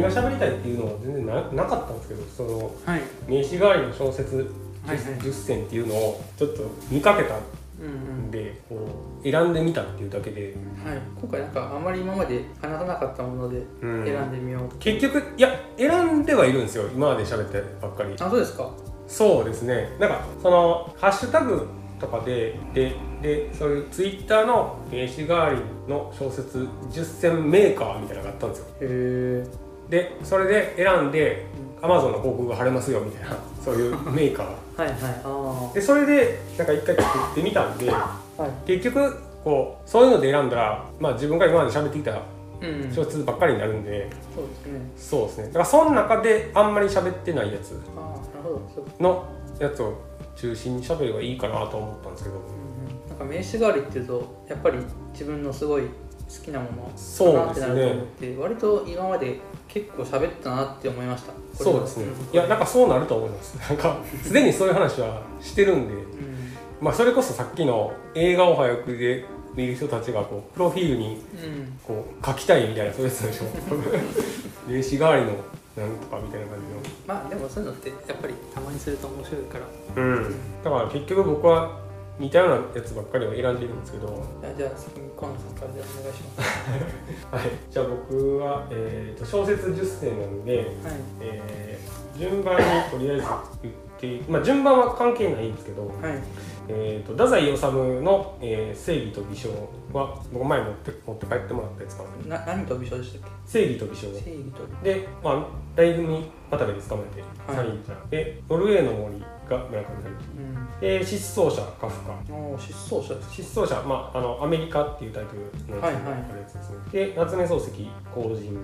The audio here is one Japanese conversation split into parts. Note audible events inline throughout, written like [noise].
何が喋りたいっていうのは全然ななかったんですけどそのはい。名刺代わりの小説はいはい。10, 選っていうのをちょっと見かけたうんうん。んでこう選んでみたっていうだけで、はい、今回なんかあまり今まで話さなかったものでうん。選んでみようと、結局いや選んではいるんですよ今まで喋ってばっかり。あそうですか。そうですね。なんかそのハッシュタグとかでででそういうツイッターの名刺代わりの小説10選メーカーみたいなのがあったんですよ。へえでそれで選んで Amazon の広告が貼れますよみたいな [laughs] そういうメーカー。はいはい。あでそれでなんか一回作ってみたんであはい。結局こうそういうので選んだら、まあ、自分が今まで喋ってきたうん、うん、小説ばっかりになるんで、そうですね。そうですね。だからその中であんまり喋ってないやつのやつを中心に喋ればいいかなと思ったんですけど。うんうん、なんか名刺代わりっていうとやっぱり自分のすごい好きなものそうかなってなですねると思って、割と今まで結構喋ったなって思いました。そうですね。ん。いやなんかそうなると思います。[laughs] なんかすでにそういう話はしてるんでうん。まあそれこそさっきの映画を早くで見る人たちがこうプロフィールにうん。こう書きたいみたいなそういうやつでしょ名刺代わりのなんとかみたいな感まあでもそういうのってやっぱりたまにすると面白いから。じのうん。だから結局僕は似たようなやつばっかりを選んでるんですけど。はいじゃあ先にコンさんからじゃあお願いします。[laughs] じゃあ僕は、えー、と小説10選なんで、はい。えー順番にとりあえず言っていまあ順番は関係ないんですけど、はい。えー、と太宰治の、えー正義と美少」は僕前持って持って帰ってもらったやつかな。な何と美少でしたっ正義と美少け正義と。で、まあ、大組渡部で捕まえてはい。3人じゃんでノルウェーの森が村上春うん。失踪者カフカ。失踪者。失踪者、まあ、あのアメリカっていうタイトルのやつ,、やつですね。で夏目漱石後人。うん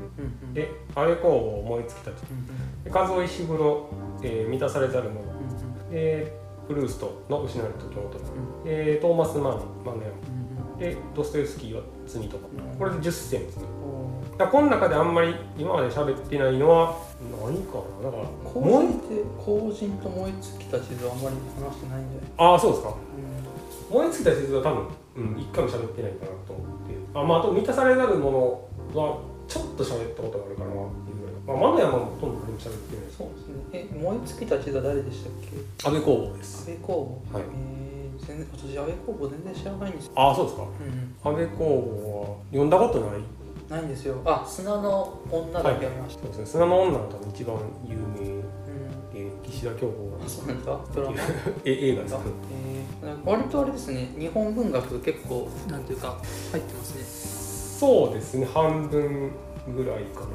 うん。で安倍公房燃え尽きたちうんで数尾石黒、えー満たされざる者。うんでプルーストの失われた時の。音うん。でトーマス・マンマンのうんでドストエフスキーは罪とか。うん。これで10選ですねおだこの中であんまり今まで喋ってないのは何かな。だからーもうって後人と燃え尽きた地図はあんまり話してないんじゃないああそうですか。う燃え尽きた地図は多分、うん、一回も喋ってないかなと思ってあ,、まあ、あと満たされざるものはちょっと喋ったことがあるかなっていうぐらい、まあ、マノヤマもほとんど喋ってない。んそうですね。え燃え尽きた地図は誰でしたっけ？安倍公房です。安倍公房はい。えー、全然私安倍公房全然知らないんですよ。ああそうですか。うん。安倍公房は読んだことないないんですよ。あ砂の女だけまし。た、そうですね。砂の女の多分一番有名うん。で岸田京子あそうなんですかドラマ？[laughs] え映画です。かえー、割とあれですね。日本文学結構なんていうか入ってますね。そうですね。半分ぐらいかな。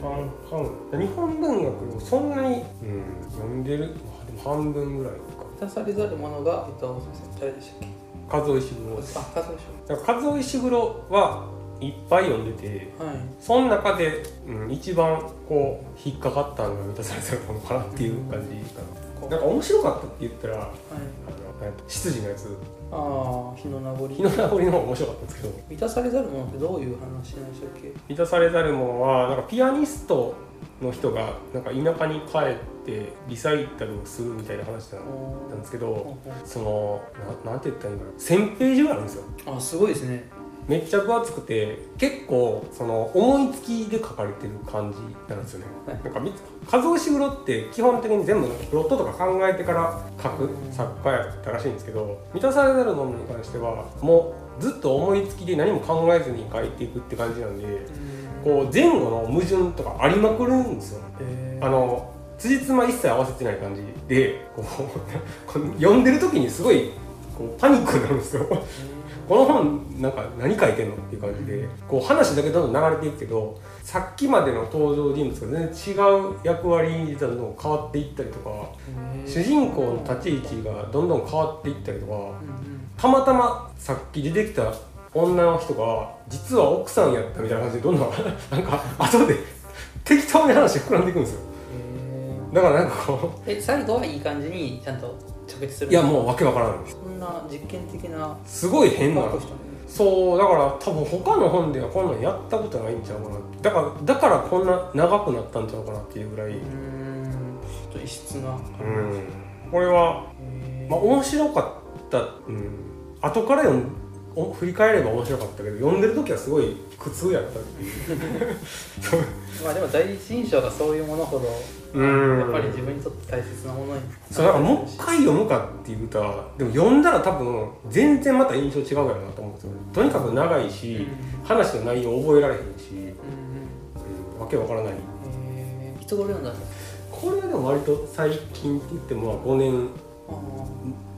半半。日本文学をそんなに、うん、読んでる？まあでも半分ぐらいか。満たされざるものが、えっと、誰でしたっ数尾石黒です。けあ、数でしだから数尾石黒はいっぱい読んでてょはい。その中で、うん、一番こう引っかかったのが満たされてるものかなっていう感じかこうななんか面白かったって言ったらあのはいなんか執事のやつ。ああ日の名残。日の名残の方が面白かったんですけど。満たされざるものってどういう話なんでしたっけ？満たされざる者はなんかピアニストの人がなんか田舎に帰ってリサイタルをするみたいな話なんなんですけどほそのななんて言ったらいいんだろう。1000ページぐらいあるんですよ。あすごいですねめっちゃ分厚くて結構その思いつきで書かれてる感じなんですよね、はい。なんかみ数押し黒って基本的に全部プロットとか考えてから書く作家やったらしいんですけど満たされざる者に関してはもうずっと思いつきで何も考えずに書いていくって感じなんでこう前後の矛盾とかありまくるんですよえあの辻褄一切合わせてない感じでこう [laughs] 読んでる時にすごいこうパニックになるんですよこの本なんか何書いてんのっていう感じでこう話だけどんどん流れていくけどさっきまでの登場人物が全然違う役割にどんどん変わっていったりとか主人公の立ち位置がどんどん変わっていったりとかたまたまさっき出てきた女の人が実は奥さんやったみたいな感じでどんどん [laughs] なんか後で適当に話膨らんでいくんですよ。だからなんかこえ最後はいい感じにちゃんと着地するういやもうわけわからない。ですそんな実験的な。すごい変なそうだから多分他の本ではこんなんやったことないんちゃうかな。だからだからこんな長くなったんちゃうかなっていうぐらい、うーん。ちょっと異質なうん、これは、まあ、面白かった、うん、後から読んお振り返れば面白かったけど読んでる時はすごい苦痛やったっていう。[laughs] まあでも第一印象がそういうものほどうん。やっぱり自分にとって大切なものにそうだからもう一回読むかっていうとでも読んだら多分全然また印象違うやろなと思うんですよとにかく長いし、話の内容覚えられへんし、うんうん。うん、わけわからない。えー。いつ頃読んだんですか？これはでも割と最近って言ってもまあ5年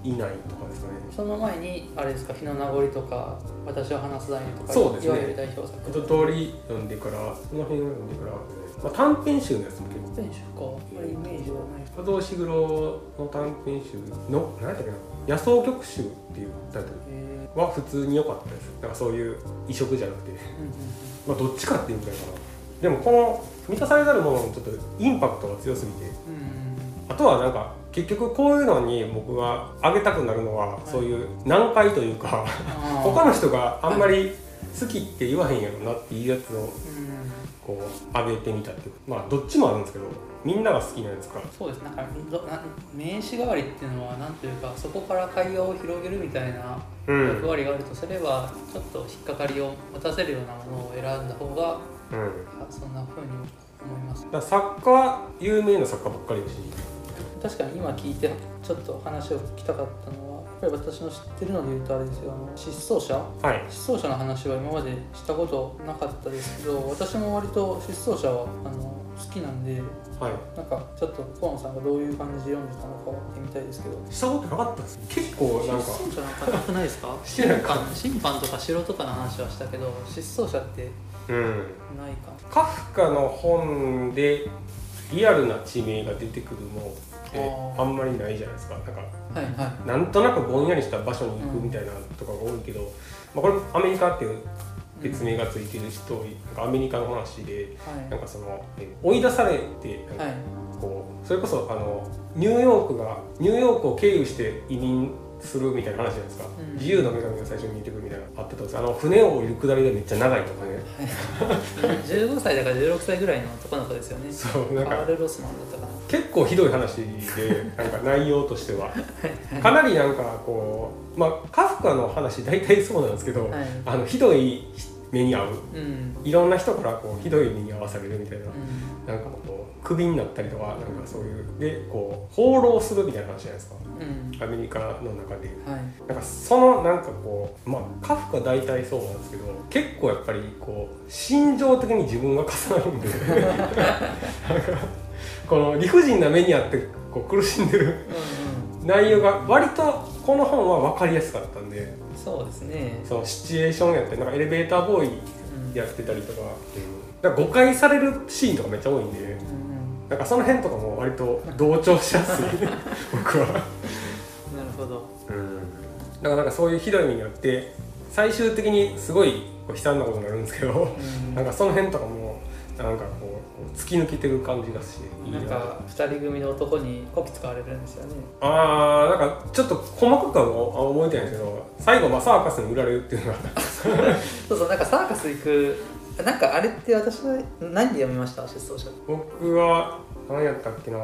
以内とかですかね。その前にあれですか日の名残とか私を話すだにとかそうですね。いわゆる代表作一通り読んでからその辺を読んでから、まあ、短編集のやつも結構。編集か。あまりイメージがない。不動石黒の短編集の何やっけな。野草曲集っていうタイトル。えは普通に良かったです。なんかそういう異色じゃなくて。[laughs] まあどっちかっていうぐらいかな。でもこの満たされざるもののちょっとインパクトが強すぎて。うんあとはなんか結局こういうのに僕が上げたくなるのは、そういう難解というか他の人があんまり好きって言わへんやろなっていうやつをうんこう上げてみたっていうまあどっちもあるんですけどみんなが好きなやつかそうですなんか名詞代わりっていうのはなんというかそこから会話を広げるみたいなうん。役割があるとすれば、ちょっと引っかかりを持たせるようなものを選んだ方がうん。あそんな風に思います。だ作家は有名な作家ばっかりだし。確かに今聞いてちょっと話を聞きたかったのはぱり私の知ってるので言うとあれですよあの失踪者？はい。失踪者の話は今までしたことなかったですけど私も割と失踪者はあの好きなんではい。なんかちょっと河野さんがどういう感じで読んでたのかってみたいですけど。したことなかったです結構なんか。失踪者なんかなくないですか？審判審判とか城とかの話はしたけど失踪者ってうん。ないかカフカの本でリアルな地名が出てくるのってあんまりないじゃないですか。なんかはいはい。なんとなくぼんやりした場所に行くみたいなとかが多いけど、まあ、これアメリカっていう別名がついてるストーリー、なんかアメリカの話ではい。なんかそのえ追い出されてなんかはい。こうそれこそあのニューヨークがニューヨークを経由して移民するみたいな話じゃないですか、うん。自由の女神が最初に見えてくるみたいなのあったとですあの船を降りる下りでめっちゃ長いとかね。[laughs] 15歳だから16歳ぐらいの男の子ですよね。そうなんか。カール・ロスマンだったかな。結構ひどい話で [laughs] なんか内容としては。かなりなんかこうまあカフカの話大体そうなんですけど、はい。あのひどい目に遭う。うん。いろんな人からこうひどい目に遭わされるみたいな、うん。なんかこうクビになったりとかなんかそういうでこう放浪するみたいな話じゃないですか。うん。アメリカの中で。はい。なんかそのなんかこうまあカフカ大体そうなんですけど結構やっぱりこう心情的に自分が重なるんで [laughs] この理不尽な目にあってこう苦しんでるうん内容が割とこの本は分かりやすかったんで。うんそうですね。そのシチュエーションやってなんかエレベーターボーイうんやってたりとか,、だから誤解されるシーンとかめっちゃ多いんで。うんなんかその辺とかも割と同調しやすい。[laughs] 僕は。なるほど。だからなんかそういうひどい目にあって最終的にすごい悲惨なことになるんですけど、うん。なんかその辺とかもなんかこう突き抜けてる感じがしていいな。なんか2人組の男にこき使われるんですよね。あーなんかちょっと細かくはも覚えてないんですけど最後まあサーカスに売られるっていうのが。[laughs] そうそうなんかサーカス行くなんかあれって私は何で読みました？失踪者。僕は何やったっけな。う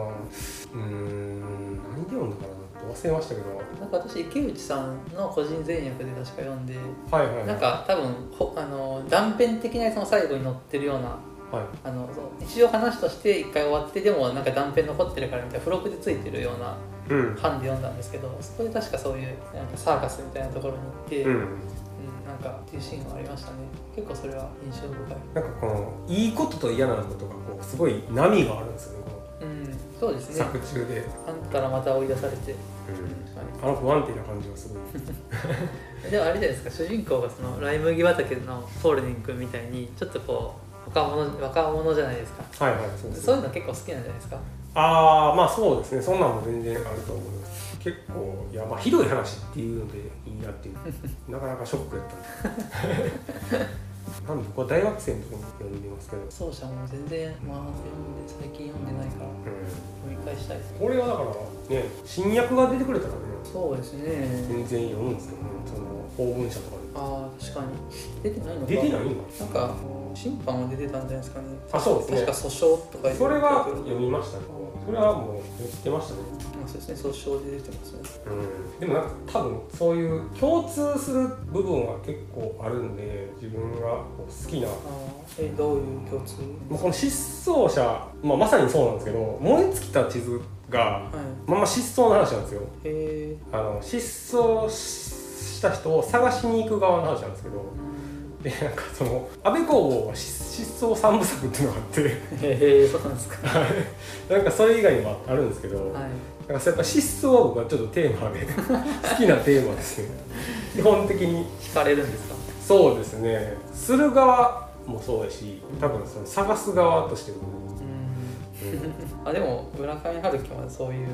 ーん何で読んだかな。忘れましたけど。なんか私池内さんの個人前訳で確か読んではいはいはい。なんか多分ほあの断片的なやつの最後に載ってるようなはい。あのそう一応話として一回終わってでもなんか断片残ってるからみたいな付録でついてるようなうん。版で読んだんですけどそこで確かそういうなんかサーカスみたいなところに行って、うん。うんなんかっていうシーンがありましたね。結構それは印象深い。なんかこのいいことと嫌なことがこうすごい波があるんですよねそうですのね。作中で、あんからまた追い出されて。あの不安定な感じがすごい。[laughs] でもあれじゃないですか。主人公がそのライ麦畑のポールデン君みたいにちょっとこう若者若者じゃないですか。はいはいそうです。そういうの結構好きなんじゃないですか？ああまあそうですね。そんなんも全然あると思います。結構いやまあひどい話っていうのでいいなっていう [laughs] なかなかショックやったんで多分僕は大学生の時に読んでますけど、奏者も全然まあ読んで最近読んでないからう読み返したいですん、これはだからね新訳が出てくれたらね。そうですね。全然読むんですけどね。その法文社とかああ確かに。出てないのか。で出てないんだなんか審判は出てたんじゃないですかね。あそうですね。確か訴訟とかそれは読みましたね。それはもう言ってましたねそうですね総称で出てますね。うん、でもなんか多分そういう共通する部分は結構あるんで自分が好きな。えどういう共通？まあこの失踪者、まあ、まさにそうなんですけど燃え尽きた地図がはい。まあまあ失踪の話なんですよ。あの失踪した人を探しに行く側の話なんですけどでなんかその安倍公房は失失踪三部作っていうのがあって。へえそうなんですか。なんかそれ以外にもあるんですけど、はいやっぱ失踪は僕はちょっとテーマで [laughs] 好きなテーマですね。基本的に。惹かれるんですか？そうですね。する側もそうだし多分その探す側としても、うん。あでも村上春樹はそういう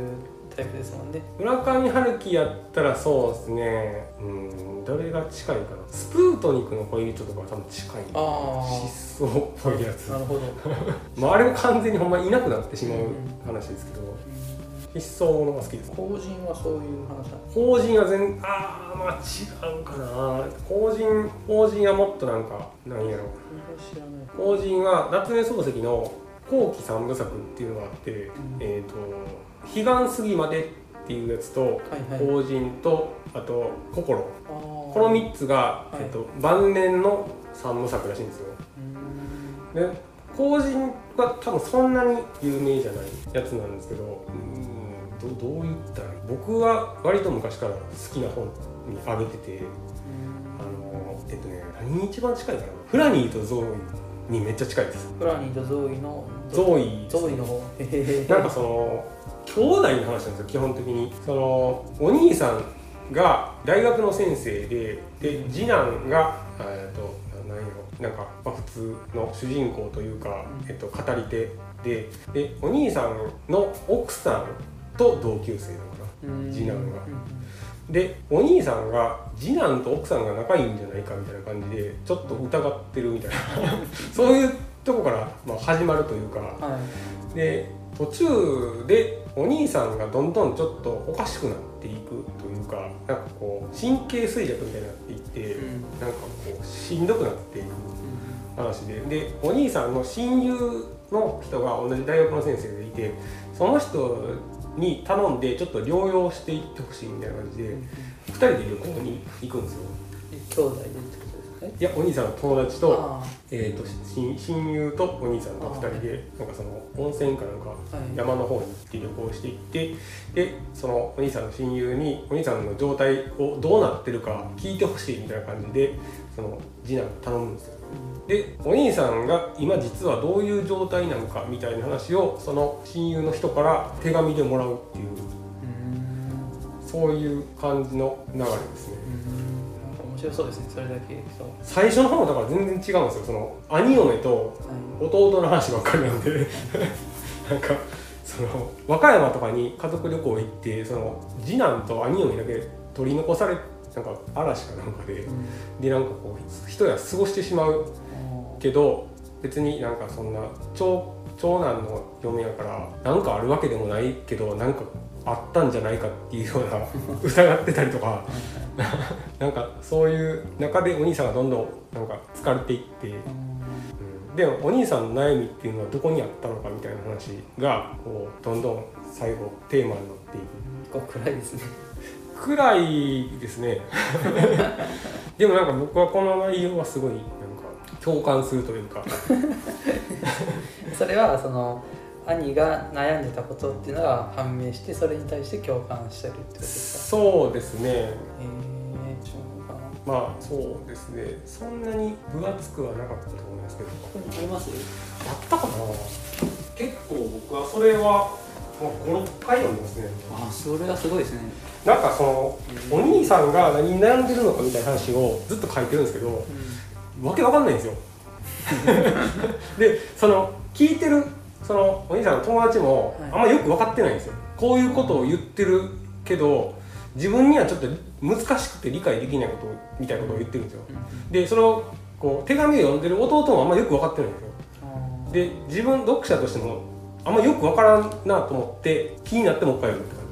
タイプですもんね。村上春樹やったらそうですね。うん。どれが近いかな。スプートニクの恋人とかは多分近い。あ失踪っぽいやつ。あなるほど。[laughs] まあ、あれも完全にほんまいなくなってしまう話ですけど失踪ものが好きです。法人はそういう話なんです法人は全ああまあ違うかな。法人法人はもっとなんか何やろ。法人は夏目漱石の後期三部作っていうのがあって、えっ、と「彼岸過ぎまで」っていうやつとはいはい。法人とあと「心」あこの3つが、はい。えっと晩年の三部作らしいんですよ。うん。で法人は多分そんなに有名じゃないやつなんですけどうんどどう言ったら僕は割と昔から好きな本に挙げててあのえっとね何に一番近いかな？フラニーとゾーイにめっちゃ近いです。フラニーとゾーイのゾーイ。ゾーイの方。へへへなんかその兄弟の話なんですよ基本的に。そのお兄さんが大学の先生でで次男がえっと何やろ。なんか、まあ、普通の主人公というか、えっと、語り手で。でお兄さんの奥さんと同級生なのかなうん。次男が。でお兄さんが次男と奥さんが仲いいんじゃないかみたいな感じでちょっと疑ってるみたいな。[laughs] そういうとこから、まあ、始まるというか。うんはい。で途中でお兄さんがどんどんちょっとおかしくなっていくというかなんかこう神経衰弱みたいになっていって、うん。なんかこうしんどくなっていく話で。でお兄さんの親友の人が同じ大学の先生でいてその人に頼んでちょっと療養していってほしいみたいな感じでうん2人で旅行に行くんですよ。え兄弟でってことですか？いやお兄さんの友達と,、あえー、と親親友とお兄さんと2人でなんかその温泉かなんか山の方に行って旅行していってでそのお兄さんの親友にお兄さんの状態をどうなってるか聞いてほしいみたいな感じでその次男に頼むんですよでお兄さんが今実はどういう状態なのかみたいな話をその親友の人から手紙でもらうっていううんそういう感じの流れですね。面白そうですね。それだけ。最初の方だから全然違うんですよ。その兄嫁とはい。弟の話ばっかりなんで。[laughs] なんかその和歌山とかに家族旅行行ってその次男と兄嫁だけ取り残されなんか嵐かなんかで。うん。でなんかこう一夜過ごしてしまうあけど別になんかそんな長長男の嫁やからなんかあるわけでもないけどなんかあったんじゃないかっていうような [laughs] 疑ってたりとかなんかそういう中でお兄さんがどんどんなんか疲れていって。でもお兄さんの悩みっていうのはどこにあったのかみたいな話がこうどんどん最後テーマになっていく。暗いですね。暗いですね。[laughs] でもなんか僕はこの内容はすごい共感するというか。それはその兄が悩んでたことっていうのが判明してそれに対して共感してるってことですか？そうですね。えまあそうですね。そんなに分厚くはなかったと思いますけど。ここにあります？あったかな？結構僕はそれは56回読んでますね。あそれはすごいですね。なんかそのお兄さんが何に悩んでるのかみたいな話をずっと書いてるんですけどわけわかんないんですよ。[laughs] でその聞いてるそのお兄さんの友達もはい。あんまよく分かってないんですよ。こういうことを言ってるけど自分にはちょっと難しくて理解できないことみたいなことを言ってるんですよ。でそれをこう手紙を読んでる弟もあんまよく分かってないんですよ。で自分読者としてもあんまよく分からんなと思って気になってもう一回読むって感じ。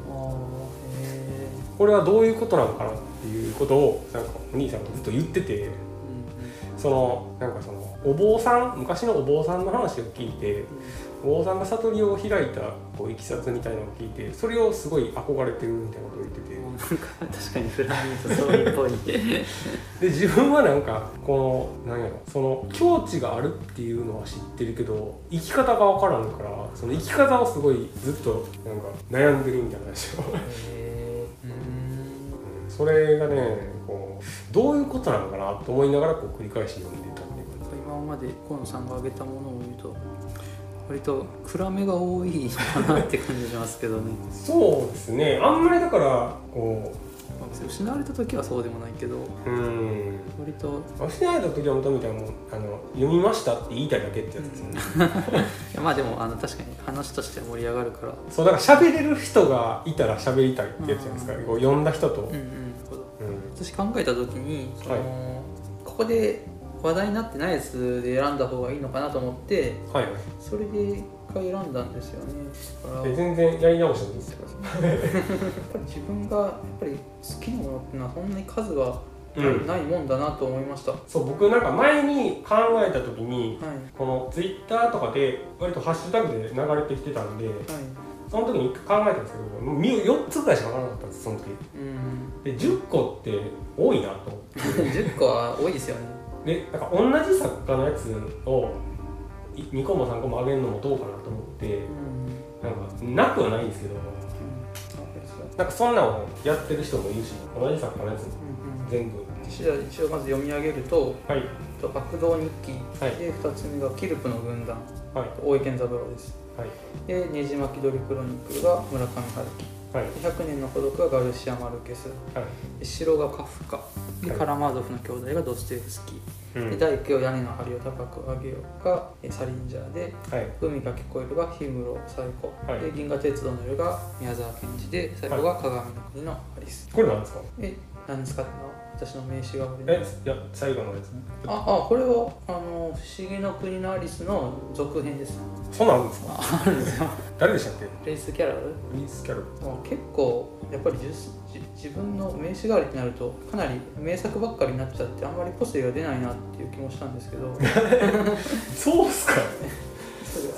これはどういうことなのかなっていうことをなんかお兄さんがずっと言っててそのなんかそのお坊さん昔のお坊さんの話を聞いて王さんが悟りを開いたこういきさつみたいなのを聞いてそれをすごい憧れてるみたいなことを言ってて。なんか確かにフラミンとそういうっぽい。[laughs] で自分はなんかこのなんやろその境地があるっていうのは知ってるけど生き方が分からんからその生き方をすごいずっとなんか悩んでるみたいな話を。それがねこうどういうことなのかなと思いながらこう繰り返し読んでたっていう感じ。今まで河野さんが挙げたものを見ると割と暗めが多いかなって感じしますけどね。そうですね。あんまりだからこまあ別に失われた時はそうでもないけどううん。割と失われた時はもとみたいなもんあの読みましたって言いたいだけってやつですよね、[laughs] まあでもあの確かに話としては盛り上がるから。そうだから喋れる人がいたら喋りたいってやつじゃないですか、うん。こう読んだ人と、うんうん私考えた時にその、はい。ここで話題になってないやつで選んだ方がいいのかなと思ってはいはい。それで一回選んだんですよね。全然やり直してもいいですよ [laughs] やっぱり自分がやっぱり好きなものっていうのはそんなに数がうんないもんだなと思いました、はいそう僕なんか前に考えた時にこのツイッターとかで割とハッシュタグで流れてきてたんではいその時に一回考えたんですけどもう4つぐらいしか分からなかったんですその時。うん。で10個って多いなと。[laughs] 10個は多いですよね。でなんか同じ作家のやつを2個も3個も上げるのもどうかなと思ってうん。なんかなくはないんですけどうん。なんかそんなのをやってる人もいるし同じ作家のやつもうんうん。全部じゃあ一応まず読み上げるとはい「と悪道日記」はい。で2つ目が「キルプの軍団」はい。大江健三郎ですはい。で「ねじ巻き鳥クロニクル」が村上春樹。はい。で100年の孤独がガルシア・マルケス。はい。で城がカフカ。ではい。カラマーゾフの兄弟がドステフスキー、でうん。大工を屋根の梁を高く上げようがえサリンジャーではい。海が聞こえるが氷室最高、はい。で銀河鉄道の夜が宮沢賢治で最後が鏡の国のアリス、これなんですか？え何ですか？ってのは私の名刺がえいや最後のやつああこれはあの「不思議の国のアリス」の続編です。そうなんですか？ああるんですよ。誰でしたっけ？レイス・キャラル？リース・キャロル。結構やっぱりじゅじ自分の名刺代わりってなるとかなり名作ばっかりになっちゃってあんまり個性が出ないなっていう気もしたんですけど。[laughs] そうっすか？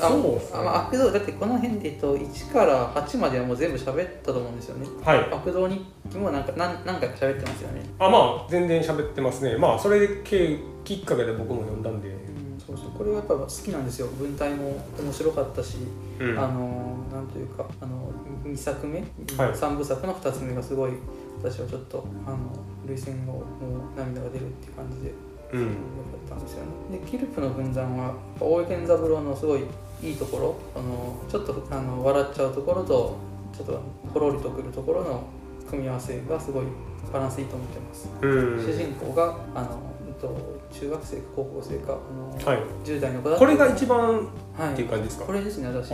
あそうっすね。あまあ悪道だってこの辺で言うと1から8まではもう全部喋ったと思うんですよね。はい。悪道日記もなんか何何回か喋ってますよね。あまあ全然喋ってますね。まあそれで経きっかけで僕も読んだんで。うんそうそう。これはやっぱ好きなんですよ。文体も面白かったし、うん。あのなんというかあの2作目、はい。3部作の2つ目がすごい私はちょっとあの涙腺をもう涙が出るっていう感じでうん。ったんですよね。でキルプの軍団は大江健三郎のすごいいいところあのちょっとあの笑っちゃうところとちょっとほろりとくるところの組み合わせがすごいバランスいいと思ってます。うん。主人公があのうんと中学生か高校生かあの、はい。10代の子だこれが一番はい。っていう感じですか？これですね私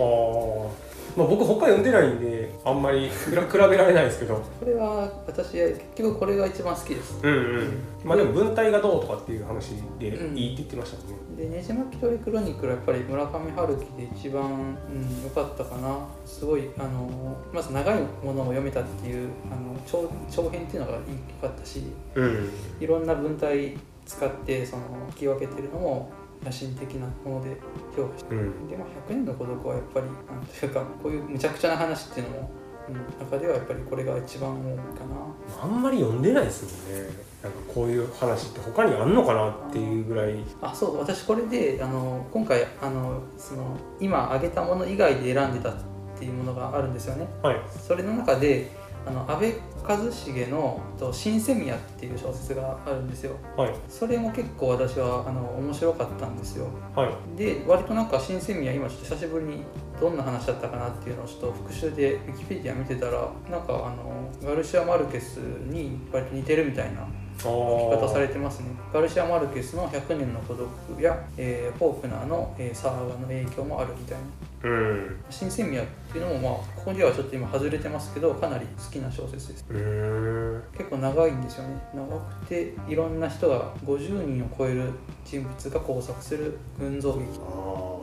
まあ僕他読んでないんであんまり [laughs] 比べられないですけど。これは私は結局これが一番好きです。うんうん。まあでも文体がどうとかっていう話でうん。いいって言ってましたもんね。でねじ巻き鳥クロニクルはやっぱり村上春樹で一番良、うん、良かったかな。すごいあのまず長いものを読めたっていうあの長長編っていうのが良かったし。うん。いろんな文体使ってその聞き分けてるのも野心的なもので評価してうん。でも100年の孤独はやっぱりなんというかこういうむちゃくちゃな話っていうのも、うん、中ではやっぱりこれが一番多いかな。あんまり読んでないですもんね。なんかこういう話って他にあんのかなっていうぐらい。あそう私これであの今回あのその今挙げたもの以外で選んでたっていうものがあるんですよね。はい。それの中であの安倍一茂の「と新セミヤ」っていう小説があるんですよ。はい。それも結構私はあの面白かったんですよ。はい。で割となんか新セミヤ今ちょっと久しぶりにどんな話だったかなっていうのをちょっと復習でウィキペディア見てたらなんかあのガルシア・マルケスに割と似てるみたいなあ書き方さあれてますね。ガルシア・マルケスの「100年の孤独」や、えーフォークナーの、えーサーガの影響もあるみたいなうん。新鮮味っていうのもまあここではちょっと今外れてますけどかなり好きな小説です。うー。ん結構長いんですよね。長くていろんな人が50人を超える人物が交錯する群像劇。あ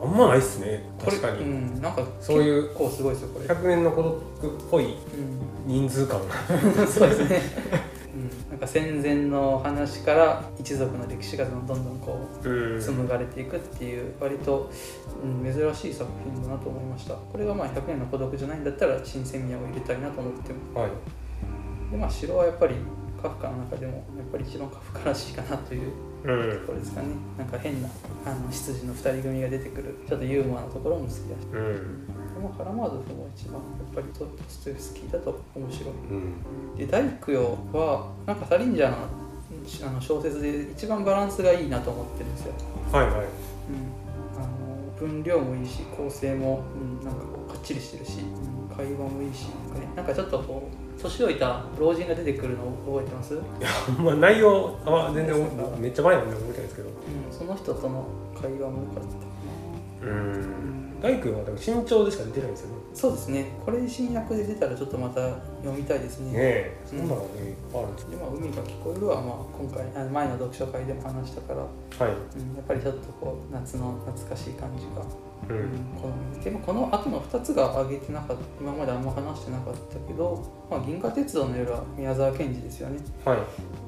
ーあんまないっすね。確かに、うん、なんかそういう結構すごいですよこれ、100年の孤独っぽいうん、人数感が。[laughs] そうですね、うん、なんか戦前の話から一族の歴史がどんどんこううん。紡がれていくっていう割と、うん、珍しい作品だなと思いました。これがまあ100年の孤独じゃないんだったら新鮮味を入れたいなと思っても。はい。でまあ城はやっぱりカフカの中でもやっぱり一番カフカらしいかなといううん。ところですかね。なんか変なあの執事の2人組が出てくるちょっとユーモアなところも好きだし。うんでもカラマーゾフも一番やっぱりドストエフスキーだと面白い。うん。で大工よはなんかサリンジャーのあの小説で一番バランスがいいなと思ってるんですよ、はいはい。うん、あの分量もいいし構成も、うん、なんかこうかっちりしてるし、うん会話もいいしなんか,、ね、なんかちょっとこう年老いた老人が出てくるのを覚えてます、うん、いやま内容は全然めっちゃ前なんで覚えてないですけど。その人との会話も良かったかな。うん大工はでも身長でしか出てないんですよね。そうですね。これ新訳で出たらちょっとまた読みたいですね。ねえそんなのねいっぱいあるんですでまあ、海が聞こえるは、まあ、今回あの前の読書会でも話したから、はい。うん、やっぱりちょっとこう夏の懐かしい感じが、ううん。ん、好みでもこの後の2つが挙げてなかった今まであんま話してなかったけど「まあ、銀河鉄道の夜」は宮沢賢治ですよね。はい。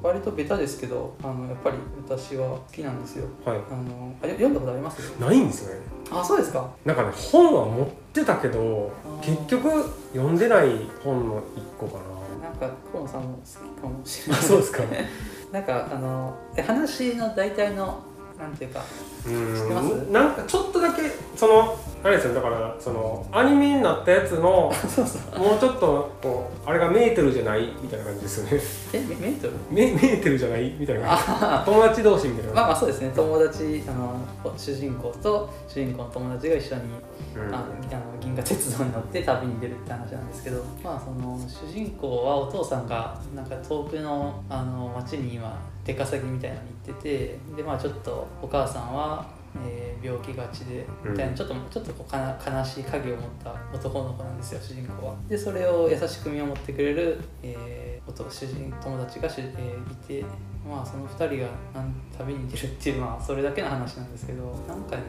割とベタですけどあのやっぱり私は好きなんですよ。はい。あの読んだことあります？ないんですよね。あそうですか。なんかね本は持ってたけど結局読んでない本の一個かな。んか河野さんも好きかもしれなない。あそうですか。[laughs] なんかあのえ話の大体のなんていうかうん。なんかちょっとだけそのあれですよだからそのアニメになったやつの [laughs] そうそう。もうちょっとこうあれがメーテルじゃないみたいな感じですよね。えメメートルメメーテルじゃないみたいな。友達同士みたいな。まあまあそうですね。友達あの主人公と主人公の友達が一緒に、うん。ああの銀河鉄道に乗って旅に出るって話なんですけどまあその主人公はお父さんがなんか遠くのあの町に今出稼ぎみたいなのに行っててでまあちょっとお母さんは、えー病気がちでみたいな、うんちょっとちょっとこうかな悲しい影を持った男の子なんですよ主人公は。でそれを優しく見守ってくれる、えー、おと主人友達がし、えーいてまあその2人が旅に出るっていうまあそれだけの話なんですけどなんかね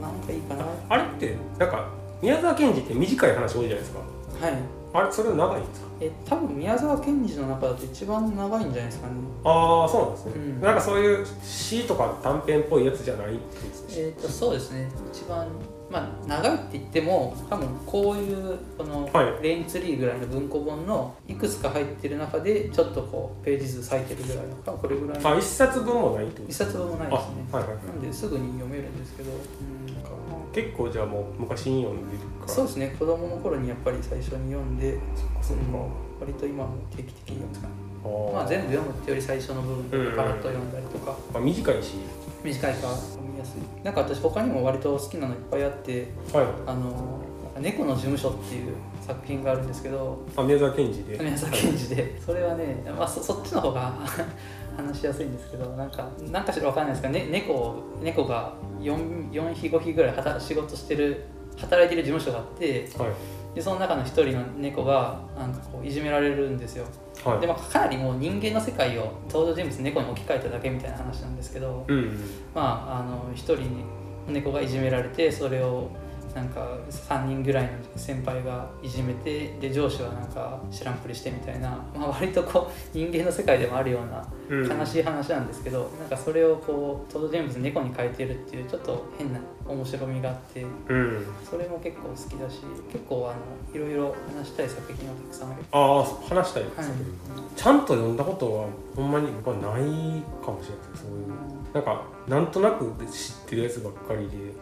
ななんかいいかな。あれってなんか宮沢賢治って短い話多いじゃないですか。はいあれそれ長いんですか？え多分宮沢賢治の中だと一番長いんじゃないですかね。ああそうなんですね、うん。なんかそういう詩とか短編っぽいやつじゃないってことですね。えっ、とそうですね。一番まあ長いって言っても多分こういうこのはい。レインツリーぐらいの文庫本のいくつか入ってる中でちょっとこうページ数割いてるぐらいの多分これぐらいの。あ一冊分もないってこと一冊分もないあですね。はいはいはい。なんですぐに読めるんですけど。うん。結構じゃあもう昔に読んでるか。らそうですね。子供の頃にやっぱり最初に読んでそっかそっか、うん割と今も定期的に読む。かあー。まあ全部読むってより最初の部分パラッと読んだりとか。まあ、短いし。短いか。ら読みやすい。なんか私他にも割と好きなのいっぱいあってはい。あの猫の事務所っていう作品があるんですけどあ宮沢賢治で。宮沢賢治で。それはね、まあ、そそっちの方が [laughs] 話しやすいんですけどなんかなんかしらわかんないですけど、ね、猫猫が 4, 4匹5匹ぐらい働仕事してる働いてる事務所があってはい。でその中の一人の猫がなんかこういじめられるんですよ。はい。で、まあ、かなりもう人間の世界を登場人物猫に置き換えただけみたいな話なんですけど、うんまああの一人に猫がいじめられてそれをなんか3人ぐらいの先輩がいじめてで上司はなんか知らんぷりしてみたいな、まあ、割とこう人間の世界でもあるようなうん。悲しい話なんですけど、なんかそれをこう登場人物猫に変えてるっていうちょっと変な面白みがあってうん。それも結構好きだし結構あのいろいろ話したい作品はたくさんある。ああ話したいはいちゃんと読んだことはほんまに僕はない。かもしれないそういうなんかなんとなく知ってるやつばっかりで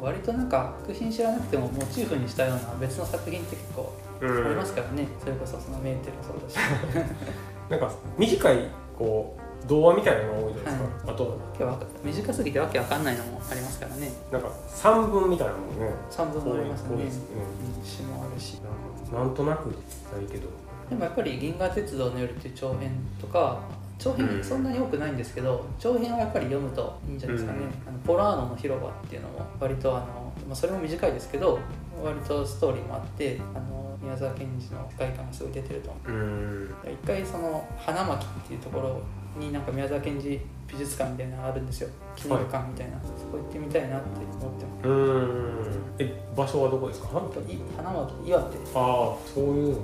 割となんか作品知らなくてもモチーフにしたような別の作品って結構うん。ありますからね、それこそそのメーテルもそうだし。[laughs] なんか短いこう童話みたいなのが多いじゃないですか、あとわけわか短すぎてわけわかんないのもありますからね。なんか散文みたいなのもね。3分もありますね。うん。詩もあるし。なんかなんとなくないけど。でもやっぱり「銀河鉄道の夜」っていう長編とか長編うん。そんなに多くないんですけど、長編はやっぱり読むといいんじゃないですかね、うん。あのポラーノの広場っていうのも割とあの、まあ、それも短いですけど割とストーリーもあってあの宮沢賢治の世界観がすごい出てると思う。うん。一回その花巻っていうところになんか宮沢賢治美術館みたいなのがあるんですよ。記念館みたいな、そこ行ってみたいなって思ってます。うん。え場所はどこですか？花巻岩手あそういうのね。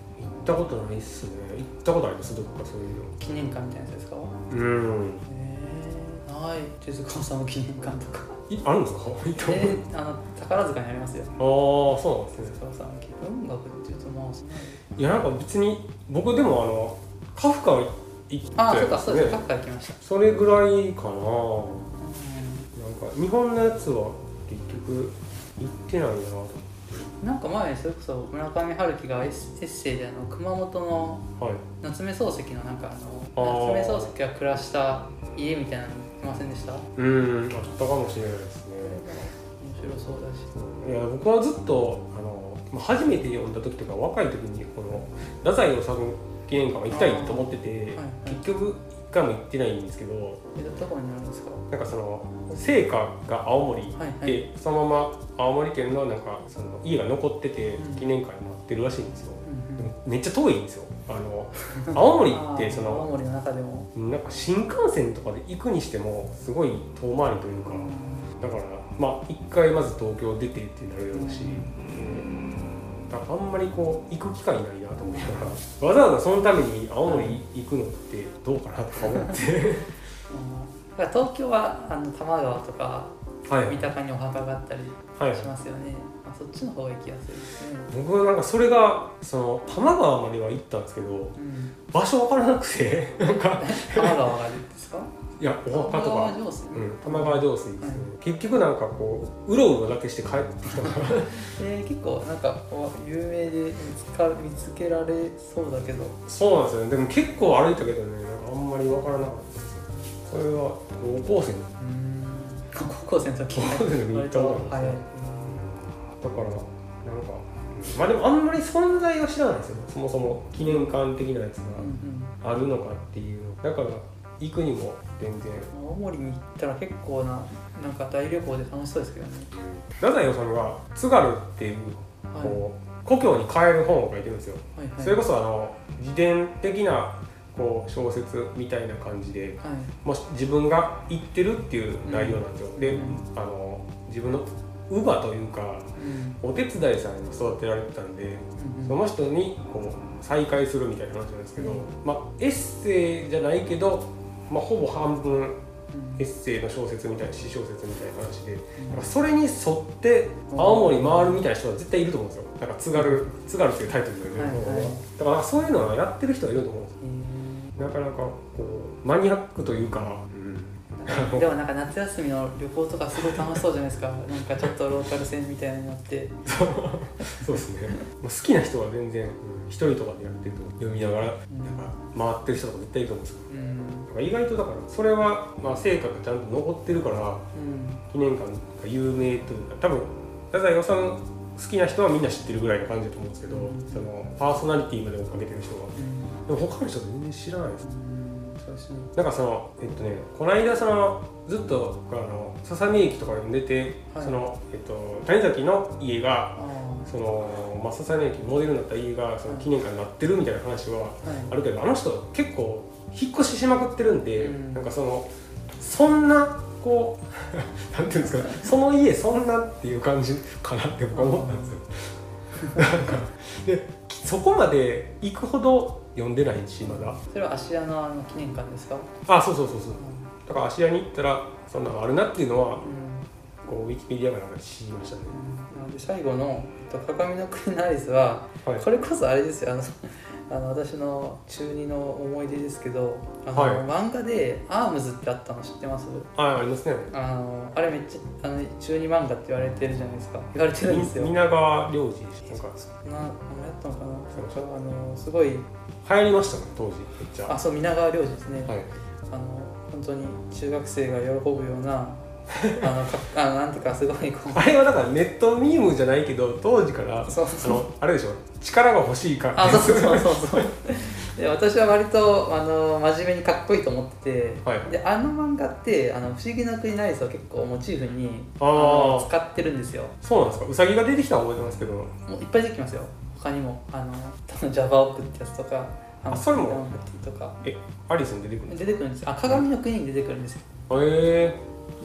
行っったことないっすね。行ったことあります？どこかそういうの。記念館みたいなやつですかうん。えー、ない。手塚治虫記念館とか。いあるんですか？行ったことえー、あの宝塚にありますよ。ああそうなんですね。手塚治虫文学っていうとまあいやなんか別に僕でもあのカフカは行ったあそうかそうですねカフカ行きました。それぐらいかな。なんうか日本のやつは結局行ってないなとなんか前それこそ村上春樹がエッセイであの熊本のはい。夏目漱石のなんかあの夏目漱石が暮らした家みたいなの見ませんでした？うん。あったかもしれないですね。面白そうだし。いや僕はずっとあのまあ初めて読んだ時とか若い時にこの太宰治記念館は行きたいと思ってて、はいはい。結局一回も行ってないんですけどえどこにあるんですか？なんかその聖火が青森で、はいはい。そのまま青森県のなんかその家が残っててうん。記念館になってるらしいんですよ、うんうん。めっちゃ遠いんですよ。あの青森ってその青森の中でも。なんか新幹線とかで行くにしてもすごい遠回りというかだからまあ一回まず東京出てってなるようし、だからあんまりこう行く機会ないなと思いながらわざわざそのために青森行くのってどうかなとか思って。[laughs] 東京はあの多摩川とかはい三鷹にお墓があったりはいしますよね、あそっちの方が行きやすいですね、僕はなんかそれがその多摩川までは行ったんですけどうん、場所分からなくてなんか。[laughs] 多摩川があるんですか？いやお墓とか。多摩川上水、うん、玉川上水です。ね、結局なんかこううろうろだけして帰ってきたから。[laughs] えー、結構なんかこう有名で見つか見つけられそうだけど。そうなんですよね。でも結構歩いたけどねあんまり分からなかったです。よそれは高校生。高校生の時高校生の時に行割ったことあるんですよ。だからなんかうんまあでもあんまり存在は知らないですよ。そもそも記念館的なやつがあるのかっていう。のだから行くにも全然。青森に行ったら結構ななんか大旅行で楽しそうですけどね。太宰治が「津軽」っていうはい。こう故郷に帰る本を書いてるんですよ。はいはい。それこそあの自伝的なこう小説みたいな感じではい。もし自分が言ってるっていう内容なんですよ、でうん。あの自分の乳母というかうん。お手伝いさんに育てられてたんでうん。その人にこう再会するみたいな話なんですけど、うん。まあエッセイじゃないけど、まあ、ほぼ半分うんエッセイの小説みたいな詩小説みたいな話でうん。なんかそれに沿って青森回るみたいな人は絶対いると思うんですよ。なんか津軽津軽っていうタイトルでね、はいはい。だからそういうのはやってる人はいると思うんですよ。えなかなかこうマニアックというか、ーでもなんか夏休みの旅行とかすごい楽しそうじゃないですか。なんかちょっとローカル線みたいなのになって。そう。ですね。まあ好きな人は全然うん一人とかでやってると読みながらなん。か回ってる人とか絶対いると思うんですよ。うんだから意外とだからそれはまあ成果がちゃんと残ってるからうん。記念館が有名というか多分太宰治好きな人はみんな知ってるぐらいの感じだと思うんですけど、うん。そのパーソナリティまで追っかけてる人は。うん。でも他の人は全然知らないです。なんかそのえっとねこの間そのずっとあのささみ駅とか読んでて、はい。そのえっと谷崎の家があそのまあささみ駅モデルになった家がその記念館になってるみたいな話はあるけどあの人結構引っ越ししまくってるんで、うん。なんかそのそんなこう [laughs] なんていうんですかその家そんなっていう感じかなって僕は思ったんですよ。なんかでそこまで行くほど読んでないしまだ。それは芦屋のあの記念館ですか？あそうそうそうそう。だから芦屋に行ったらそんなのあるなっていうのはうん。こうウィキペディアかなんかで知りましたね。なので最後の、えっと、鏡の国のアリスははい。これこそあれですよ。あのあの私の中二の思い出ですけどあの、はい。漫画で「アームズ」ってあったの知ってます？あありますね。あのあれめっちゃあの中二漫画って言われてるじゃないですか。言われてるんですよ。皆川良二なんか名前やったのかな？あのすごい流行りましたね当時。めっちゃあそう皆川良二ですね、はい。あの本当に中学生が喜ぶようなあのかあのなんていうかすごいこう。あれはだからネットミームじゃないけど当時からそうあのあれでしょ？力が欲しいから。あそうそうそうそう。そうで私は割とあの真面目にかっこいいと思ってて、はい。であの漫画ってあの不思議な国のアリスを結構モチーフにあー。の使ってるんんですよ。そうなんですか？ウサギが出てきたの覚えてますけど。もういっぱい出てきますよ。他にも。あの多分ジャバオクってやつとかあそれも？とか。えアリスに出てくるんです出てくるんですよ。あ鏡の国に出てくるんですよ。かへえ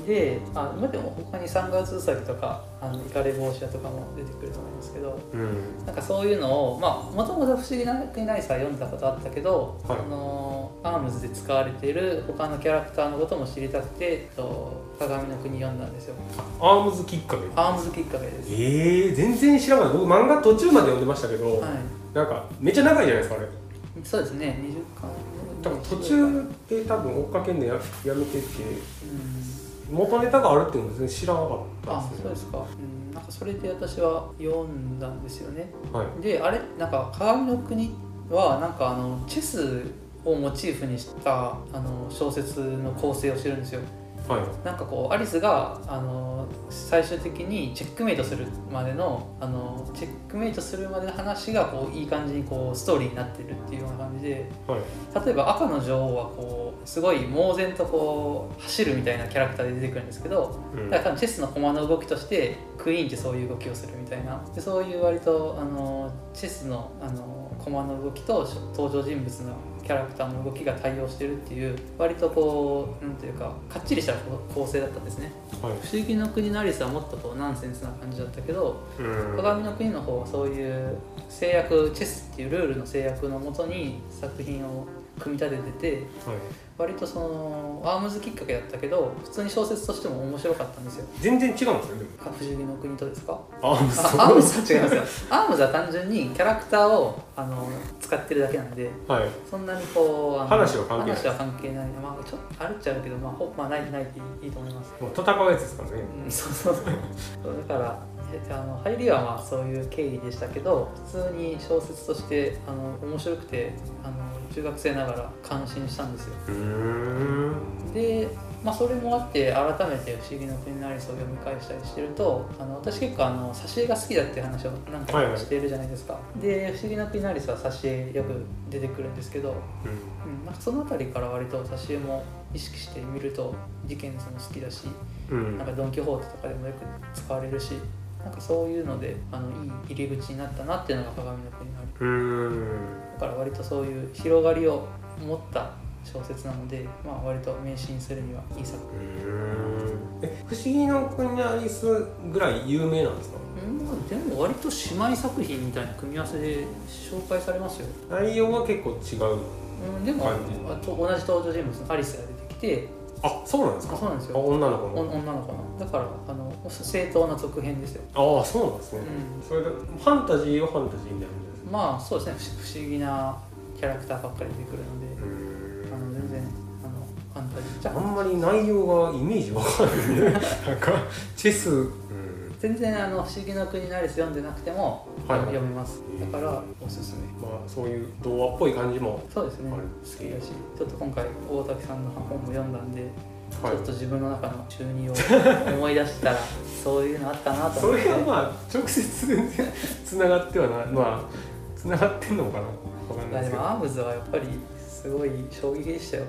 であ今でも他に三月うさぎとかあのイカレ帽子屋とかも出てくると思いますけどうん。なんかそういうのをまあもともと「不思議の国のアリス」は読んだことあったけど、はい。あのアームズで使われている他のキャラクターのことも知りたくてえっと鏡の国読んだんですよ。アームズきっかけ？アームズきっかけです、ええ全然知らない。僕漫画途中まで読んでましたけど、はい。なんかめっちゃ長いじゃないですかあれ。そうですね。20巻。多分途中で多分追っかけんでややめててうん元ネタがあるっていうのは全然知らなかったあですね。そうですか、うん、なんかそれで私は読んだんですよね。はい。であれ？なんか鏡の国はなんかあのチェスをモチーフにしたあの小説の構成をしてるんですよはい。なんかこうアリスがあの最終的にチェックメイトするまでのあのチェックメイトするまでの話がこういい感じにこうストーリーになってるっていうような感じではい。例えば赤の女王はこうすごい猛然とこう走るみたいなキャラクターで出てくるんですけどうん。だから多分チェスの駒の動きとしてクイーンってそういう動きをするみたいな。でそういう割とあのチェスのあの駒の動きと登場人物のキャラクターの動きが対応してるっていう割とこうなんていうかかっちりした構成だったんですね。はい。不思議の国のアリスはもっとこうナンセンスな感じだったけどうん。鏡の国の方はそういう制約チェスっていうルールの制約のもとに作品を組み立てててはい割とそのアームズきっかけだったけど普通に小説としても面白かったんですよ。全然違うんですよねでも。か不思議の国とですか？アームズ。あアームズは違いますよ。アームズは単純にキャラクターをあの使ってるだけなんではい。そんなにここう話は関係ない。話は関係ない。まあちょっとあるっちゃあるけどまあほまあないないでいいと思います。もう戦うやつですからね。うんそうそうそう。だからえあの入りはまあそういう経緯でしたけど普通に小説としてあの面白くてあの中学生ながら感心したんですよ。で、まあ、それもあって改めて「不思議の国のアリス」を読み返したりしてるとあの私結構あの挿絵が好きだっていう話を何回はいはいかしているじゃないですか、で「不思議の国のアリス」は挿絵よく出てくるんですけど、ううん、なんかその辺りから割と挿絵も意識してみるとディケンズも好きだしんうん。なんかドン・キホーテとかでもよく使われるしなんかそういうのであのいい入り口になったなっていうのが鏡の国のアリスうー。んだから割とそういう広がりを持った小説なので、まあ、割と迷信するにはいい作品。え不思議の国のアリスぐらい有名なんですか？うんまあでも割と姉妹作品みたいな組み合わせで紹介されますよ、内容は結構違ううん、でも感あと同じ登場人物のアリスが出てきてあそうなんですか？そうなんですよ。女の子おの女の子の。だからあの正当な続編ですよ、ああそうなんですね、うん、それでファンタジーはファンタジーみたいなまあそうですね。不不思議なキャラクターばっかり出てくるので、あの全然あのファンタジー。じゃあんまり内容がイメージわかんないね。なんかチェス、うん、全然あの不思議の国のアリス読んでなくても、はいはい。読めます。だからおすすめ。まあそういう童話っぽい感じもそうですね。ある。好きだしちょっと今回大竹さんの本も読んだんで、はい。ちょっと自分の中の中二を [laughs] 思い出したらそういうのあったなとそ思って。れはまあ直接全然つながってはない。まあつながってんのかな。わかんないですけど。あでもアームズはやっぱりすごい衝撃でしたよ。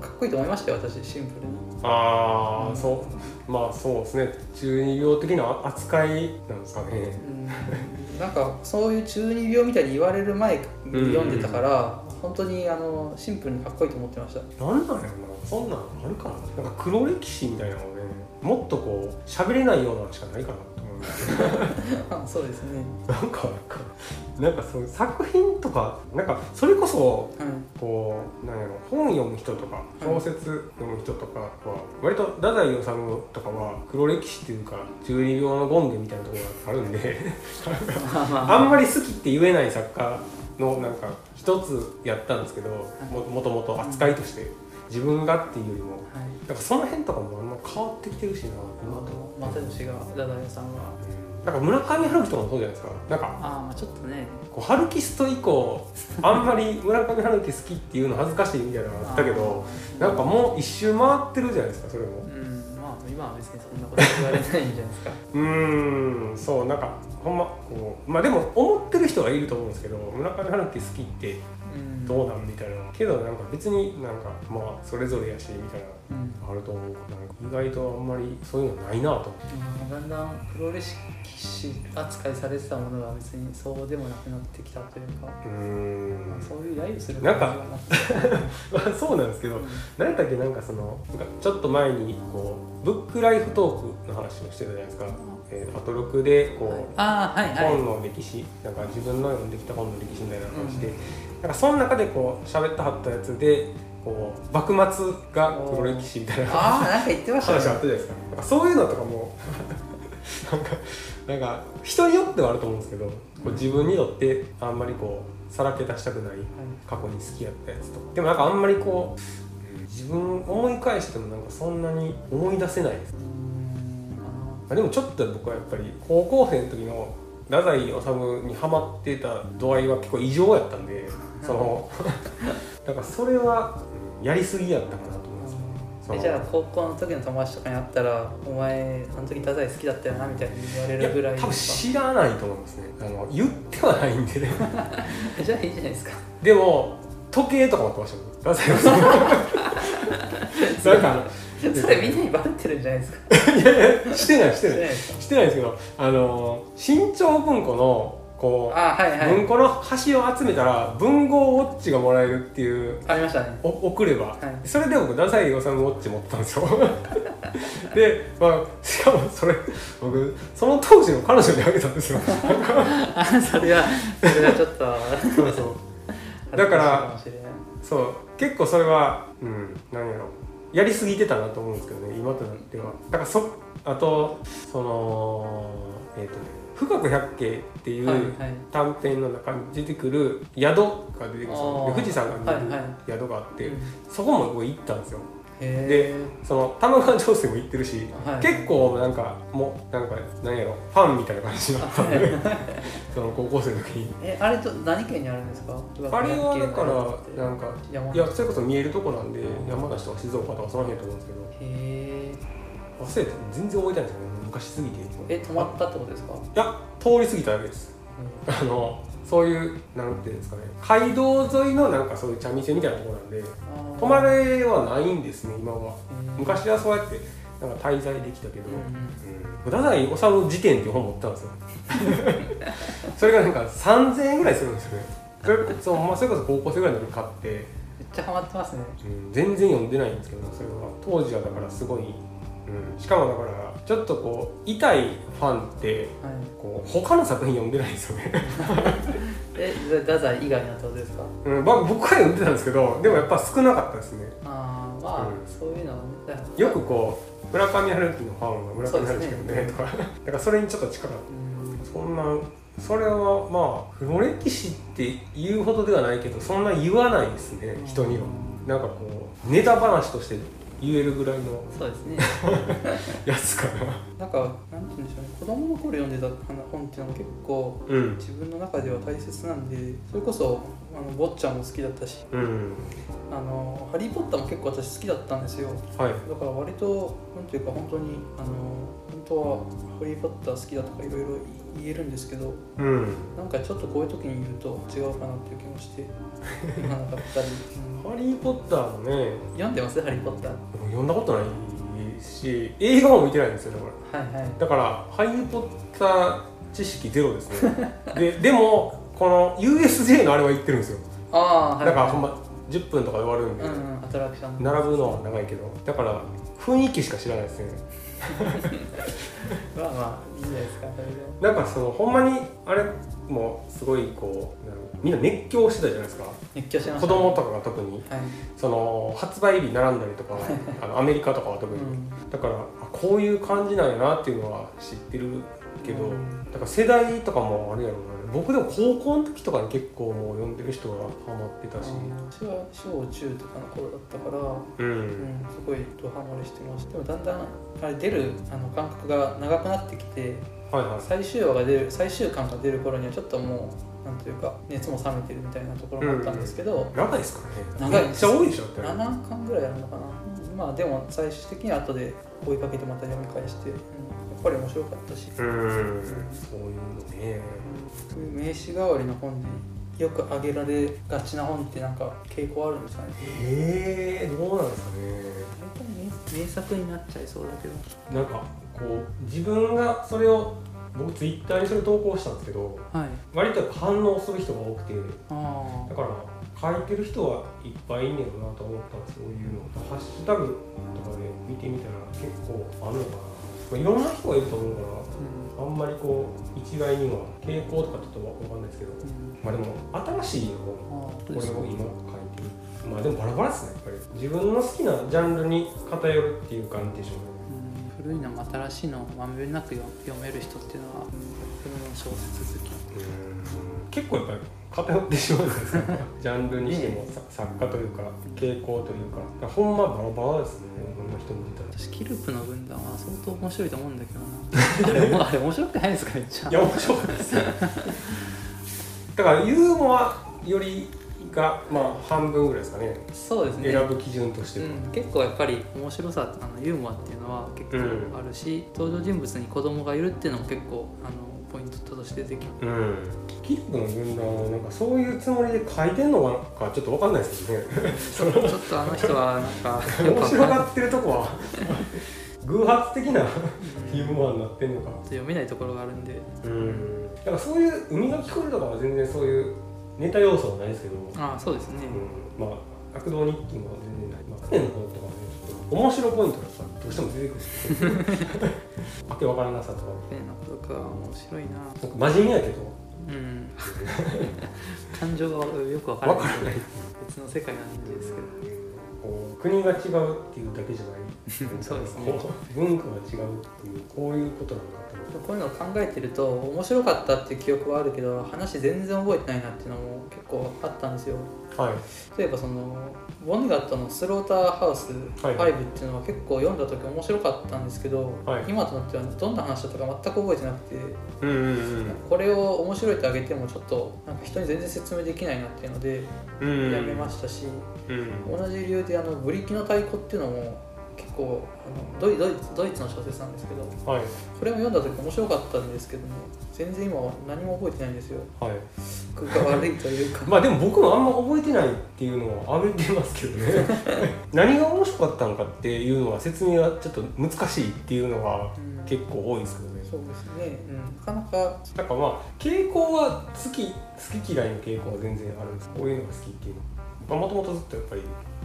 かかっこいいと思いましたよ私。シンプルにああそう。まあそうですね。中二病的な扱いなんですかね。うん。なんかそういう中二病みたいに言われる前に読んでたから、本当にあのシンプルにかっこいいと思ってました。なんなんやろな。そんなんあるかな。なんか黒歴史みたいなのねもっとこう喋れないようなのしかないかな [laughs] あそうですね。なんかなんかそういう作品とかなんかそれこそうんこうなんやろ本読む人とか小説読む人とかは割と太宰治とかは黒歴史っていうか中二病の権限みたいなところがあるんでま [laughs] あんまり好きって言えない作家のなんか一つやったんですけどももともと扱いとして自分がっていうよりもはい。なんかその辺とかもあんま変わってきてるしな今と。又吉が太宰さんはなんか村上春樹とかもそうじゃないですか。なんかああまあちょっとねこうハルキスト以降あんまり村上春樹好きっていうの恥ずかしいみたいなのがあったけどなんかもう一周回ってるじゃないですかそれも。うん。まあ今は別にそんなこと言われないんじゃないですか。うーん。そうなんかほんまこうまあでも思ってる人はいると思うんですけど村上春樹好きってうんどうなんみたいなけどなんか別になんかまあそれぞれやしみたいなうん。あると思う。か意外とあんまりそういうのないなと思ってまあだんだん黒歴史扱いされてたものが別にそうでもなくなってきたというか、うーん。まあ、そういう揶揄するなんかまあ [laughs] そうなんですけどうん。何だっけなんかそのなんかちょっと前にこうブックライフトークの話をしてたじゃないですか、えー、アトロクでこう、ああはいはい。本の歴史なんか自分の読んできた本の歴史みたいな話で、なんかその中でこう喋ってはったやつでこう幕末が黒歴史みたいな。ああなんか言ってました話あったじゃないですか。なんかそういうのとかも [laughs] なんかなんか人によってはあると思うんですけどこう自分にとってあんまりこうさらけ出したくない過去に好きやったやつとか。でもなんかあんまりこう自分思い返してもなんかそんなに思い出せないです。うん。あでもちょっと僕はやっぱり高校生の時の太宰治にハマってた度合いは結構異常やったんで [laughs] その [laughs] だからそれはうんやりすぎやったかなと思いますね。じゃあ高校の時の友達とかに会ったら「お前あの時太宰好きだったよな」みたいに言われるぐらい多分知らないと思いますね。あの言ってはないんで。ねかじゃあいいじゃないですか。でも時計とか持ってましたもん。太宰治。[laughs] なんか [laughs] それみんなにバレてるんじゃないですか？いやいやしてないしてない。してないですか？してないですけどあの新潮文庫のこうあはいはい。文庫の端を集めたら文豪ウォッチがもらえるっていうありましたね。お送れば、はい。それで僕太宰治ウォッチ持ってたんですよ。[laughs] で、まあ、しかもそれ僕その当時の彼女にあげたんですよ。[laughs] あそれはそれはちょっとそうそう。だからそう結構それはうん何やろやりすぎてたなと思うんですけどね今となっては。だからそあとそのえっ、とね「富岳百景」っていう、はいはい。短編の中に出てくる宿が出てくるんですよ。富士山が見えるはいはい。宿があって、うん。そこも僕行ったんですよへその玉川上水も行ってるし、はい。結構なんかもうなんか何やろファンみたいな感じになったんで [laughs] その高校生の時に。ええあれと何県にあるんですか？あれはだからなんか山いやそれこそ見えるとこなんで山梨とか静岡とかその辺と思うんですけど。へえ忘れて全然覚えてないんですよね。昔すぎていえ泊まったってことですか？や通り過ぎただけです。あのそういうなんていうんですかね街道沿いのなんかそういう茶店みたいなところなんで泊まれはないんですね今は。うん。昔はそうやってなんか滞在できたけど、うんうん、太宰治辞典っていう本持ってたんですよ。[laughs] それがなんか3000円ぐらいするんですよね。それそう、まあ、それこそ高校生ぐらいの時買って、めっちゃハマってますね。うん、全然読んでないんですけどそれは。当時はだからすごい、うん、しかもだからちょっとこう痛いファンってはい。こう他の作品読んでないんですよね、[laughs] え太宰以外のってことですか？うんまあ、僕は読んでたんですけどでもやっぱ少なかったですね。ああまあ、うん。そういうのよくこう村上春樹のファンは村上春樹読んでねとか。[laughs] だからそれにちょっと近かった。うん。そんなそれはまあ黒歴史って言うほどではないけどそんな言わないですね人には。なんかこうネタ話として言えるぐらいのそうですね。[laughs] やつかな。なんかなんて言うんでしょうね。子供の頃読んでた本っていうのは結構うん。自分の中では大切なんでそれこそあの坊ちゃんも好きだったしうん。あのハリー・ポッターも結構私好きだったんですよ。はい。だから割となんていうか本当にあの本当はハリー・ポッター好きだとかいろいろ言えるんですけどうん。なんかちょっとこういう時に言うと違うかなっていう気もしてなかったり、うん [laughs] ハリー・ポッターもね読んでます？ハリー・ポッター。読んだことないし映画も見てないんですよだからはいはい。だからハリー・ポッター知識ゼロですね。ででもこの USJ のあれは行ってるんですよ。ああはい。だからほんま10分とかで終わるんで、うんうんアトラクション。並ぶのは長いけどだから雰囲気しか知らないですね。[laughs] まあまあいいんじゃないですかそれで。なんかそのほんまにあれもすごいこうみんな熱狂してたじゃないですか。熱狂してましたね。子供とかが特に。はい、その発売日並んだりとかあのアメリカとかは特に、うん。だからあこういう感じなんやなっていうのは知ってるけど、うん。だから世代とかもあるやろうな僕でも高校の時とかに結構もう読んでる人がハマってたし、私は小中とかの頃だったから、うん。うん、すごいドハマりしてました。でもだんだんあれ出るあの間隔が長くなってきてはいはい。最終話が出る最終巻が出る頃にはちょっともうなんというか熱も冷めてるみたいなところもあったんですけど、長いですからね。長いめっちゃ多いでしょだって。7巻ぐらいあるのかな。まあでも最終的には後で追いかけてまた読み返して、うん、やっぱり面白かったし、うん。そういうのねそういう名詞代わりの本でよく挙げられがちな本ってなんか傾向あるんですかね。ええどうなんですかね。名名作になっちゃいそうだけどなんかこう自分がそれを僕ツイッターにそれ投稿したんですけどはい。割と反応する人が多くてあだから書いてる人はいっぱいいんねんなと思ったんですそういうの。ハッシュタグとかで見てみたら結構あるのかな、まあ、いろんな人がいると思うからあんまりこう一概には傾向とかちょっとわかんないですけど。まあでも新しいのをこれを今書いてる。まあでもバラバラですねやっぱり。自分の好きなジャンルに偏るっていう感じでしょうね。うん。古いのも新しいのをまんべんなく読読める人っていうのは古の小説好き。結構やっぱり偏ってしまうんですよ。[laughs] ジャンルにしても、さ作家というか傾向というか。ほんまバラバラですねこんな人見てたら。私キルプの軍団は相当面白いと思うんだけどな。[laughs] あれもあれ面白くないですかめっちゃ。いや面白かったですよ。だからユーモアよりがまあ半分ぐらいですかね。そうですね。選ぶ基準としては、うん、結構やっぱり面白さあのユーモアっていうのは結構あるし、登場人物に子供がいるっていうのも結構あのポイントとして出てきる。うんキルプの軍団はなんかそういうつもりで書いてんのかちょっと分かんないですけどね。ちょ [laughs] っとあの人はなんか [laughs] 面白がってるとこは偶発的なユーモアになってんのか。読めないところがあるんで。うん。だからそういう海が聞こえるとかは全然そういうネタ要素はないですけど、ああそうですね、うん、まあ悪道日記も全然ない、まあ、船の方とかはねちょっと面白ポイントがやっぱどうしても出てくるしわけわからなさとか。ペンのことか面白いな。なんか真面目やけど。うん。[laughs] 感情がよくわからない。別の世界なんですけど。国が違うっていうだけじゃない [laughs] そうですね。文化が違うっていうこういうことなのかとこういうのを考えてると面白かったっていう記憶はあるけど話全然覚えてないなっていうのも結構あったんですよ。はい。例えばそのボンガットの「スローターハウス5」はい。っていうのは結構読んだ時面白かったんですけど、はい。今となってはどんな話だったか全く覚えてなくてうんうん。これを面白いってあげてもちょっとなんか人に全然説明できないなっていうのでうんうん。やめましたし、うん。同じ理由であのブリキの太鼓っていうのも結構あのドイドイツドイツの小説なんですけどはい。これも読んだ時面白かったんですけども全然今は何も覚えてないんですよ。はい。僕が悪いというか。[laughs] まあでも僕もあんま覚えてないっていうのを挙げてますけどね。[laughs] 何が面白かったのかっていうのは説明がちょっと難しいっていうのがうん。結構多いですけどね。そうですね、うん、なかなか。なんかまあ傾向は好き好き嫌いの傾向は全然あるんです。こういうのが好きっていうの。もともとずっとやっぱり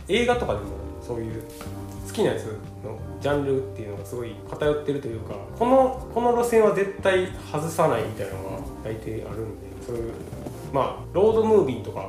映画とかでもそういう好きなやつのジャンルっていうのがすごい偏ってるというかこのこの路線は絶対外さないみたいなのが大抵あるんでそういうまあロードムービーとか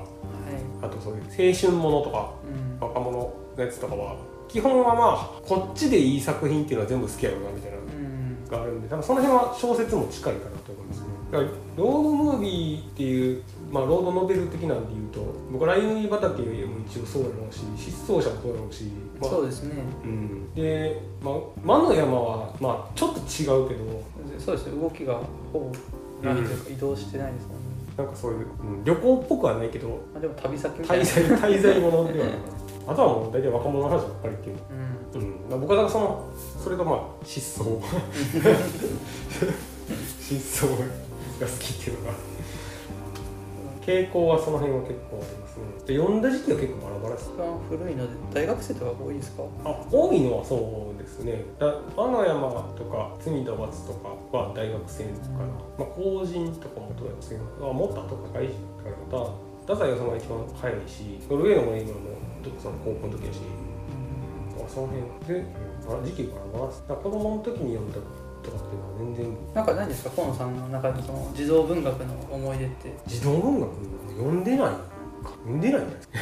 はい、あとそういう青春ものとかうん、若者のやつとかは基本はまあこっちでいい作品っていうのは全部好きやろうなみたいなうんがあるんで多分その辺は小説も近いかなと思いますね。だからロードムービーっていう、まあ、ロードノベル的なんで言うと僕ライ麦畑も一応そうやろうし失踪者もそうやろうし、まあそうですね。うん、で、まあ、魔の山は、まあ、ちょっと違うけど。そうですね。動きがほぼないというか移動してないですもん。ね、なんかそういう、うん。旅行っぽくはないけどまあ、でも旅先みたい滞な在 [laughs] 滞在ものではない。あとはもう大体若者の話ばっかりっていう。うん。うん、まあ僕はだからそのそれとまあ失踪。[laughs] [laughs] 失踪が好きっていうのが傾向はその辺は結構ありますね。で読んだ時期は結構バラバラです一番古いので大学生とか多いですか？あ多いのはそうですね。だ和の山とか罪と罰とかは大学生かな、まあ公人とかも大学生あもっと後か会人だからまた。太宰治が一番早いしノルウェーの森村もその高校の時やし。まあその辺で、あ時期バラバラです。子供の時に読んだとかっていうのは全然。なんか何ですか河野さんの中でその児童文学の思い出って。児童文学読んでないか。読んでないんじゃないですか。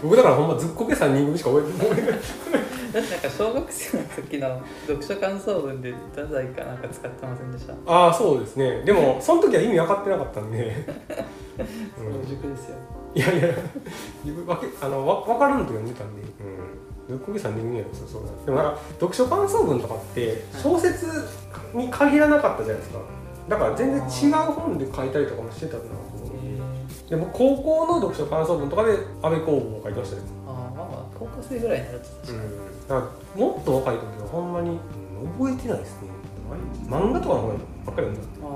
[laughs] 僕だからほんまずっこけ3人組しか覚えてない。[laughs] なんか小学生の時の読書感想文で太宰かなんか使ってませんでした？ああそうですね。でも [laughs] その時は意味分かってなかったんで、うん。早熟ですよ。いやいや。自分わけあのわ分からんと読んでたんで、うん、ずっこけ3人組やですよそうなんでもなんか読書感想文とかって小説に限らなかったじゃないですか。だから全然違う本で書いたりとかもしてたなと思う。でも高校の読書感想文とかで安倍公房を書いてましたねああまあまあ高校生ぐらいになると確かに、だからもっと若い時はほんまに、うん覚えてないですね。漫画とかの方ばっかり読んだあ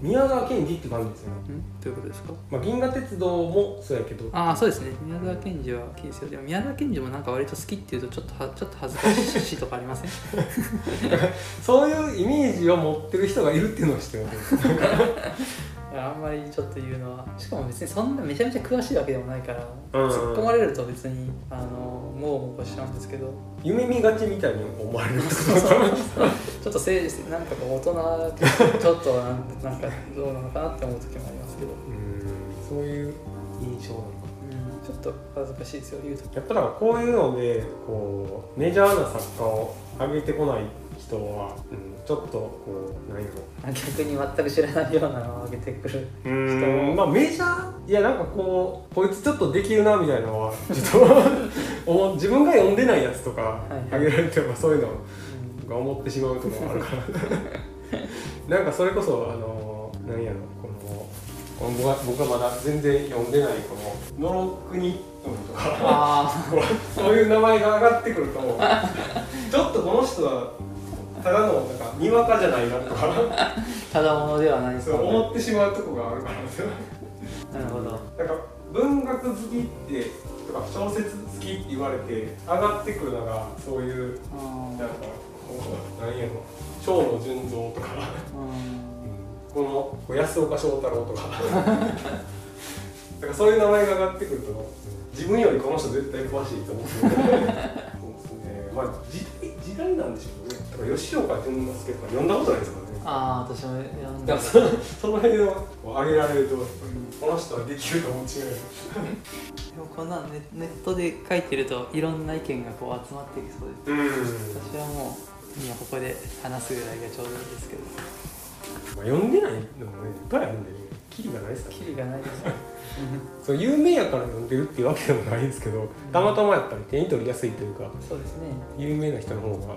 宮川賢治って感じですよ、あん？どういうことですか？まあ、銀河鉄道もそうやけど。ああそうですね。宮沢賢治は好きですよでも宮沢賢治もなんか割と好きっていうとちょっとはちょっと恥ずかしいとかありません？[laughs] そういうイメージを持ってる人がいるっていうのを知ってます [laughs] あんまりちょっと言うのは。しかも別にそんなめちゃめちゃ詳しいわけでもないから、うん。うん突っ込まれると別にあのもうもこしちゃうんですけど。夢見がちみたいに思われるちょっとせいなんかこう大人ちょっとなんなんかどうなのかなって思う時もありますけど、うん。そういう印象なのか。うん、ちょっと恥ずかしいですよ言うとやっぱだからこういうのでこうメジャーな作家を上げてこない人は、うん、ちょっとこう何やろ逆に全く知らないようなのを上げてくるう人んまあメジャーいやなんかこうこいつちょっとできるなみたいなのは [laughs] ちょっと自分が読んでないやつとかはいあげられてもそういうのうんが思ってしまうところがあるから。[laughs] なんかそれこそあの何やろこのこの僕が僕がまだ全然読んでないこの「ノロクニトン」とかそういう名前が上がってくると [laughs] ちょっとこの人はただのなんかにわかじゃないなとか。あただものではないそう思ってしまうとこがあるから。ですよなるほど。なんか文学好きってとか小説好きって言われて上がってくるのがそういううんなんか何やろ。小野純三とか。このこう安岡翔太郎とか。だからそういう名前が上がってくると自分よりこの人絶対詳しいと思って。[laughs] そうですね。まあ時代時代なんでしょうね吉岡淳之介とか読んだことないですからね。ああ私も読んだそその辺をこう上げられるとこの人はできると思う違うでもこんなんネネットで書いてるといろんな意見がこう集まってきそうです。うん。私はもう今ここで話すぐらいがちょうどいいですけど。まあ、読んでないのもねいっぱいあるんでね。[laughs] キリがないですからね。キリがないですねそう有名やから読んでるっていうわけでもないんですけどたまたまやったら手に取りやすいというかそうですね。有名な人の方が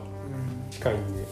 近いんで。